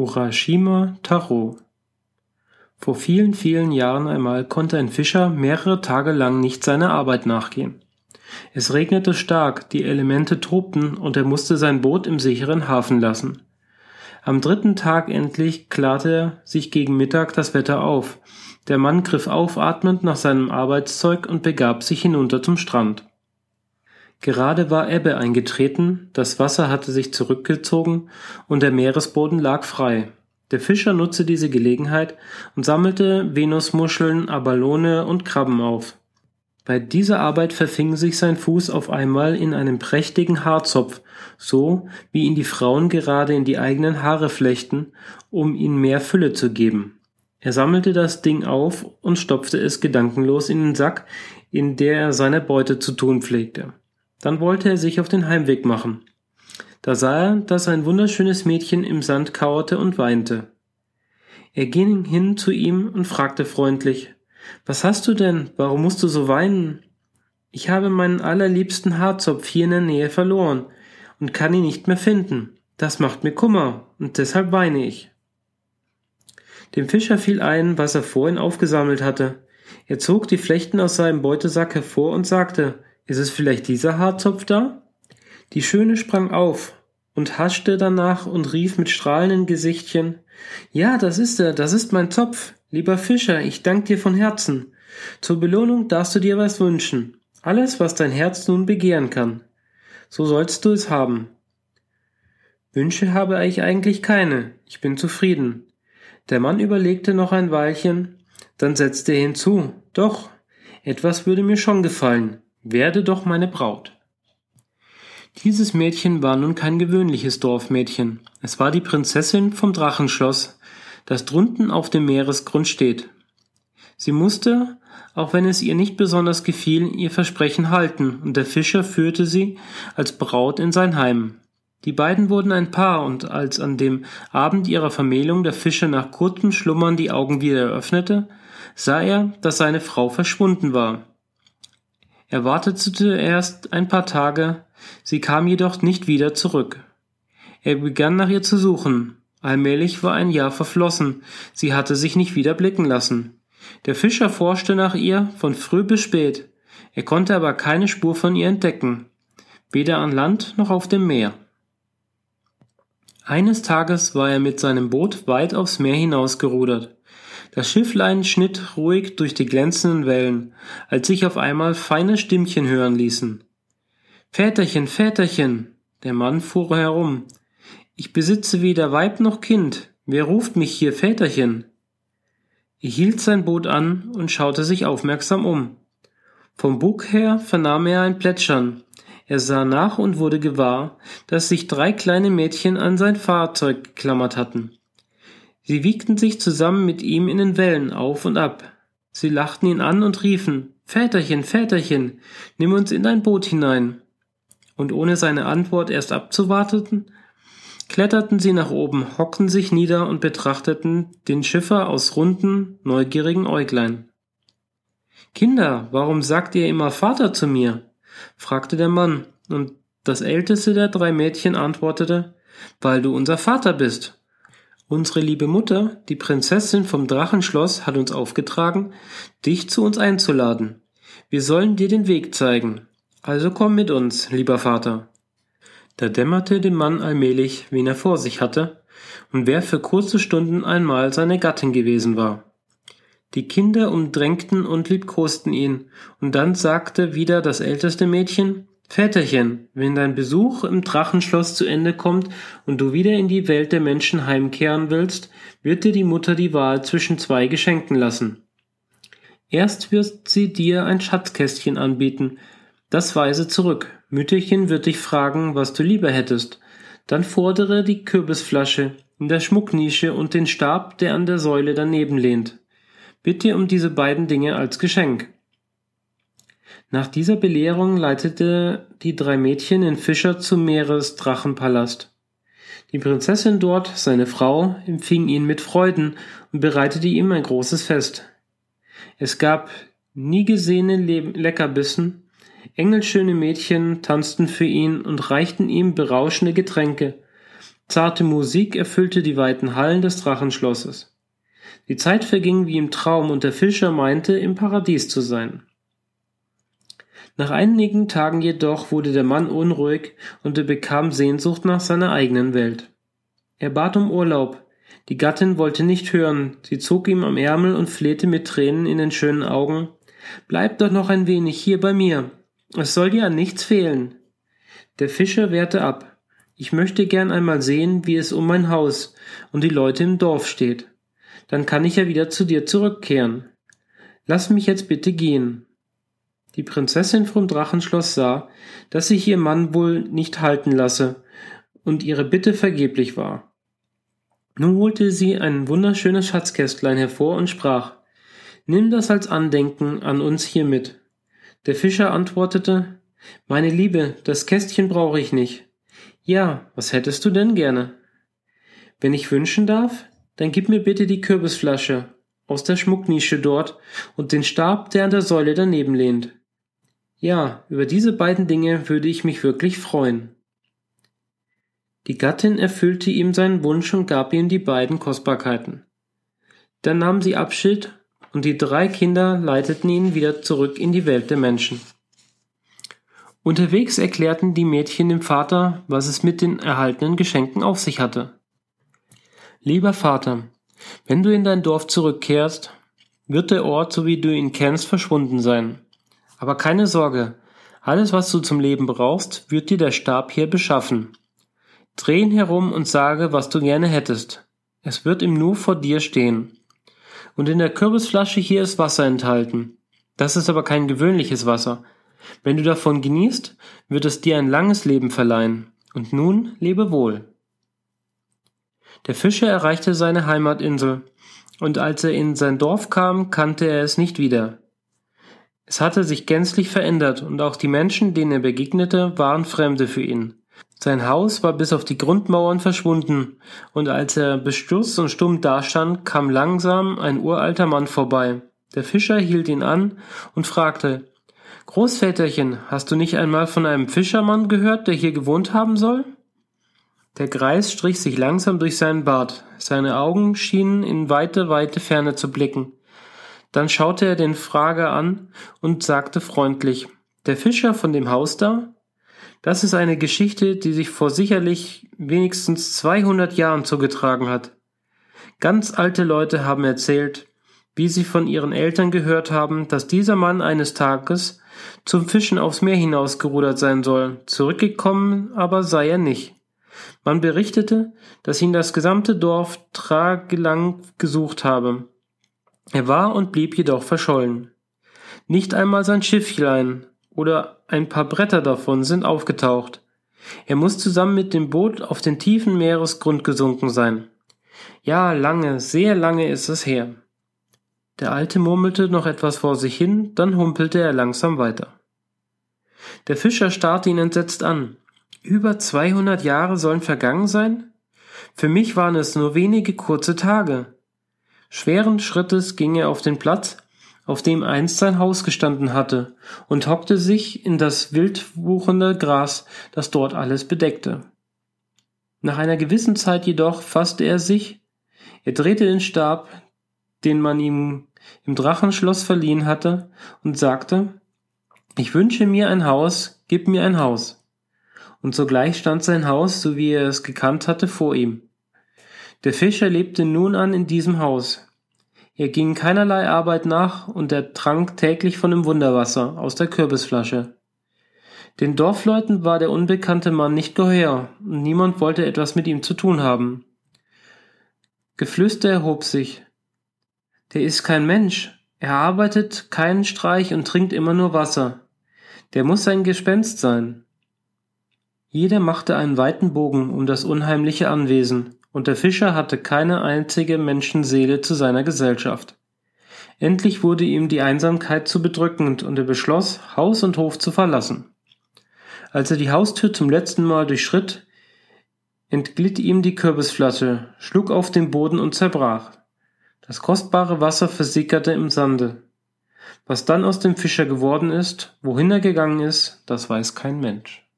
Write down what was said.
Urashima Taro Vor vielen, vielen Jahren einmal konnte ein Fischer mehrere Tage lang nicht seiner Arbeit nachgehen. Es regnete stark, die Elemente tobten und er musste sein Boot im sicheren Hafen lassen. Am dritten Tag endlich klarte sich gegen Mittag das Wetter auf. Der Mann griff aufatmend nach seinem Arbeitszeug und begab sich hinunter zum Strand. Gerade war Ebbe eingetreten, das Wasser hatte sich zurückgezogen und der Meeresboden lag frei. Der Fischer nutzte diese Gelegenheit und sammelte Venusmuscheln, Abalone und Krabben auf. Bei dieser Arbeit verfing sich sein Fuß auf einmal in einem prächtigen Haarzopf, so wie ihn die Frauen gerade in die eigenen Haare flechten, um ihm mehr Fülle zu geben. Er sammelte das Ding auf und stopfte es gedankenlos in den Sack, in der er seine Beute zu tun pflegte. Dann wollte er sich auf den Heimweg machen. Da sah er, dass ein wunderschönes Mädchen im Sand kauerte und weinte. Er ging hin zu ihm und fragte freundlich, Was hast du denn? Warum musst du so weinen? Ich habe meinen allerliebsten Haarzopf hier in der Nähe verloren und kann ihn nicht mehr finden. Das macht mir Kummer und deshalb weine ich. Dem Fischer fiel ein, was er vorhin aufgesammelt hatte. Er zog die Flechten aus seinem Beutesack hervor und sagte, ist es vielleicht dieser Haarzopf da? Die Schöne sprang auf und haschte danach und rief mit strahlendem Gesichtchen Ja, das ist er, das ist mein Zopf. Lieber Fischer, ich dank dir von Herzen. Zur Belohnung darfst du dir was wünschen. Alles, was dein Herz nun begehren kann. So sollst du es haben. Wünsche habe ich eigentlich keine. Ich bin zufrieden. Der Mann überlegte noch ein Weilchen, dann setzte er hinzu Doch, etwas würde mir schon gefallen. Werde doch meine Braut. Dieses Mädchen war nun kein gewöhnliches Dorfmädchen. Es war die Prinzessin vom Drachenschloss, das drunten auf dem Meeresgrund steht. Sie musste, auch wenn es ihr nicht besonders gefiel, ihr Versprechen halten, und der Fischer führte sie als Braut in sein Heim. Die beiden wurden ein Paar, und als an dem Abend ihrer Vermählung der Fischer nach kurzem Schlummern die Augen wieder öffnete, sah er, dass seine Frau verschwunden war. Er wartete zuerst ein paar Tage, sie kam jedoch nicht wieder zurück. Er begann nach ihr zu suchen. Allmählich war ein Jahr verflossen, sie hatte sich nicht wieder blicken lassen. Der Fischer forschte nach ihr von früh bis spät, er konnte aber keine Spur von ihr entdecken, weder an Land noch auf dem Meer. Eines Tages war er mit seinem Boot weit aufs Meer hinausgerudert. Das Schifflein schnitt ruhig durch die glänzenden Wellen, als sich auf einmal feine Stimmchen hören ließen. Väterchen, Väterchen! Der Mann fuhr herum. Ich besitze weder Weib noch Kind. Wer ruft mich hier, Väterchen? Er hielt sein Boot an und schaute sich aufmerksam um. Vom Bug her vernahm er ein Plätschern. Er sah nach und wurde gewahr, dass sich drei kleine Mädchen an sein Fahrzeug geklammert hatten. Sie wiegten sich zusammen mit ihm in den Wellen auf und ab. Sie lachten ihn an und riefen Väterchen, Väterchen, nimm uns in dein Boot hinein. Und ohne seine Antwort erst abzuwarten, kletterten sie nach oben, hockten sich nieder und betrachteten den Schiffer aus runden, neugierigen Äuglein. Kinder, warum sagt ihr immer Vater zu mir? fragte der Mann, und das älteste der drei Mädchen antwortete, weil du unser Vater bist. Unsere liebe Mutter, die Prinzessin vom Drachenschloss, hat uns aufgetragen, dich zu uns einzuladen. Wir sollen dir den Weg zeigen. Also komm mit uns, lieber Vater. Da dämmerte dem Mann allmählich, wen er vor sich hatte und wer für kurze Stunden einmal seine Gattin gewesen war. Die Kinder umdrängten und liebkosten ihn, und dann sagte wieder das älteste Mädchen, Väterchen, wenn dein Besuch im Drachenschloss zu Ende kommt und du wieder in die Welt der Menschen heimkehren willst, wird dir die Mutter die Wahl zwischen zwei Geschenken lassen. Erst wird sie dir ein Schatzkästchen anbieten, das weise zurück. Mütterchen wird dich fragen, was du lieber hättest. Dann fordere die Kürbisflasche in der Schmucknische und den Stab, der an der Säule daneben lehnt. Bitte um diese beiden Dinge als Geschenk. Nach dieser Belehrung leitete die drei Mädchen den Fischer zum Meeresdrachenpalast. Die Prinzessin dort, seine Frau, empfing ihn mit Freuden und bereitete ihm ein großes Fest. Es gab nie gesehene Leckerbissen, engelschöne Mädchen tanzten für ihn und reichten ihm berauschende Getränke. Zarte Musik erfüllte die weiten Hallen des Drachenschlosses. Die Zeit verging wie im Traum und der Fischer meinte, im Paradies zu sein. Nach einigen Tagen jedoch wurde der Mann unruhig und er bekam Sehnsucht nach seiner eigenen Welt. Er bat um Urlaub. Die Gattin wollte nicht hören, sie zog ihm am Ärmel und flehte mit Tränen in den schönen Augen Bleib doch noch ein wenig hier bei mir. Es soll dir an nichts fehlen. Der Fischer wehrte ab. Ich möchte gern einmal sehen, wie es um mein Haus und die Leute im Dorf steht. Dann kann ich ja wieder zu dir zurückkehren. Lass mich jetzt bitte gehen. Die Prinzessin vom Drachenschloss sah, dass sich ihr Mann wohl nicht halten lasse und ihre Bitte vergeblich war. Nun holte sie ein wunderschönes Schatzkästlein hervor und sprach Nimm das als Andenken an uns hier mit. Der Fischer antwortete Meine Liebe, das Kästchen brauche ich nicht. Ja, was hättest du denn gerne? Wenn ich wünschen darf, dann gib mir bitte die Kürbisflasche aus der Schmucknische dort und den Stab, der an der Säule daneben lehnt. Ja, über diese beiden Dinge würde ich mich wirklich freuen. Die Gattin erfüllte ihm seinen Wunsch und gab ihm die beiden Kostbarkeiten. Dann nahm sie Abschied und die drei Kinder leiteten ihn wieder zurück in die Welt der Menschen. Unterwegs erklärten die Mädchen dem Vater, was es mit den erhaltenen Geschenken auf sich hatte. Lieber Vater, wenn du in dein Dorf zurückkehrst, wird der Ort, so wie du ihn kennst, verschwunden sein. Aber keine Sorge, alles, was du zum Leben brauchst, wird dir der Stab hier beschaffen. Dreh ihn herum und sage, was du gerne hättest. Es wird ihm nur vor dir stehen. Und in der Kürbisflasche hier ist Wasser enthalten. Das ist aber kein gewöhnliches Wasser. Wenn du davon genießt, wird es dir ein langes Leben verleihen. Und nun lebe wohl. Der Fischer erreichte seine Heimatinsel, und als er in sein Dorf kam, kannte er es nicht wieder. Es hatte sich gänzlich verändert und auch die Menschen, denen er begegnete, waren Fremde für ihn. Sein Haus war bis auf die Grundmauern verschwunden, und als er bestürzt und stumm dastand, kam langsam ein uralter Mann vorbei. Der Fischer hielt ihn an und fragte Großväterchen, hast du nicht einmal von einem Fischermann gehört, der hier gewohnt haben soll? Der Greis strich sich langsam durch seinen Bart, seine Augen schienen in weite, weite Ferne zu blicken. Dann schaute er den Frager an und sagte freundlich, der Fischer von dem Haus da? Das ist eine Geschichte, die sich vor sicherlich wenigstens 200 Jahren zugetragen hat. Ganz alte Leute haben erzählt, wie sie von ihren Eltern gehört haben, dass dieser Mann eines Tages zum Fischen aufs Meer hinausgerudert sein soll, zurückgekommen aber sei er nicht. Man berichtete, dass ihn das gesamte Dorf tagelang gesucht habe. Er war und blieb jedoch verschollen. Nicht einmal sein Schifflein oder ein paar Bretter davon sind aufgetaucht. Er muss zusammen mit dem Boot auf den tiefen Meeresgrund gesunken sein. Ja, lange, sehr lange ist es her. Der Alte murmelte noch etwas vor sich hin, dann humpelte er langsam weiter. Der Fischer starrte ihn entsetzt an. Über 200 Jahre sollen vergangen sein? Für mich waren es nur wenige kurze Tage. Schweren Schrittes ging er auf den Platz, auf dem einst sein Haus gestanden hatte, und hockte sich in das wild wuchernde Gras, das dort alles bedeckte. Nach einer gewissen Zeit jedoch fasste er sich, er drehte den Stab, den man ihm im Drachenschloss verliehen hatte, und sagte, ich wünsche mir ein Haus, gib mir ein Haus. Und sogleich stand sein Haus, so wie er es gekannt hatte, vor ihm. Der Fischer lebte nun an in diesem Haus. Er ging keinerlei Arbeit nach und er trank täglich von dem Wunderwasser aus der Kürbisflasche. Den Dorfleuten war der unbekannte Mann nicht geheuer und niemand wollte etwas mit ihm zu tun haben. Geflüster erhob sich. Der ist kein Mensch. Er arbeitet keinen Streich und trinkt immer nur Wasser. Der muss ein Gespenst sein. Jeder machte einen weiten Bogen um das unheimliche Anwesen, und der Fischer hatte keine einzige Menschenseele zu seiner Gesellschaft. Endlich wurde ihm die Einsamkeit zu bedrückend, und er beschloss, Haus und Hof zu verlassen. Als er die Haustür zum letzten Mal durchschritt, entglitt ihm die Kürbisflasche, schlug auf den Boden und zerbrach. Das kostbare Wasser versickerte im Sande. Was dann aus dem Fischer geworden ist, wohin er gegangen ist, das weiß kein Mensch.